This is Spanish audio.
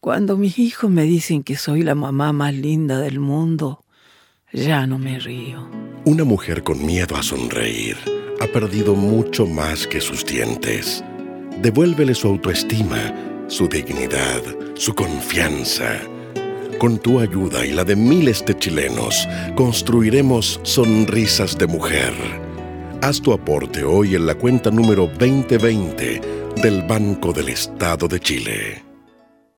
Cuando mis hijos me dicen que soy la mamá más linda del mundo, ya no me río. Una mujer con miedo a sonreír ha perdido mucho más que sus dientes. Devuélvele su autoestima, su dignidad, su confianza. Con tu ayuda y la de miles de chilenos, construiremos sonrisas de mujer. Haz tu aporte hoy en la cuenta número 2020 del Banco del Estado de Chile.